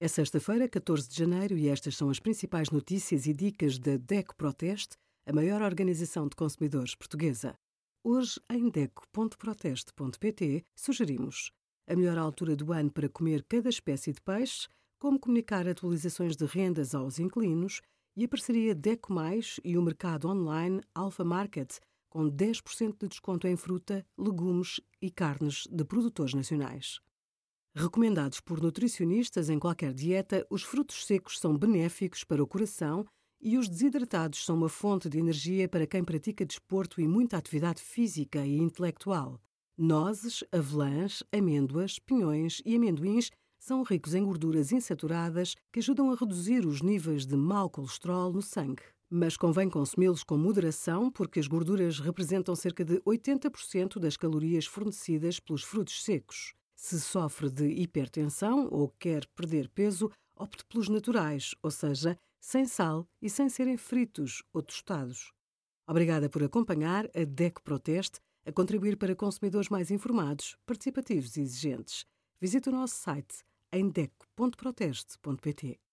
É sexta-feira, 14 de janeiro, e estas são as principais notícias e dicas da DECO Proteste, a maior organização de consumidores portuguesa. Hoje, em DECO.proteste.pt, sugerimos a melhor altura do ano para comer cada espécie de peixe, como comunicar atualizações de rendas aos inquilinos e a parceria DECO Mais e o mercado online Alpha Market, com 10% de desconto em fruta, legumes e carnes de produtores nacionais. Recomendados por nutricionistas em qualquer dieta, os frutos secos são benéficos para o coração e os desidratados são uma fonte de energia para quem pratica desporto e muita atividade física e intelectual. Nozes, avelãs, amêndoas, pinhões e amendoins são ricos em gorduras insaturadas que ajudam a reduzir os níveis de mau colesterol no sangue. Mas convém consumi-los com moderação porque as gorduras representam cerca de 80% das calorias fornecidas pelos frutos secos. Se sofre de hipertensão ou quer perder peso, opte pelos naturais, ou seja, sem sal e sem serem fritos ou tostados. Obrigada por acompanhar a DECO Proteste a contribuir para consumidores mais informados, participativos e exigentes. Visite o nosso site em deco.proteste.pt.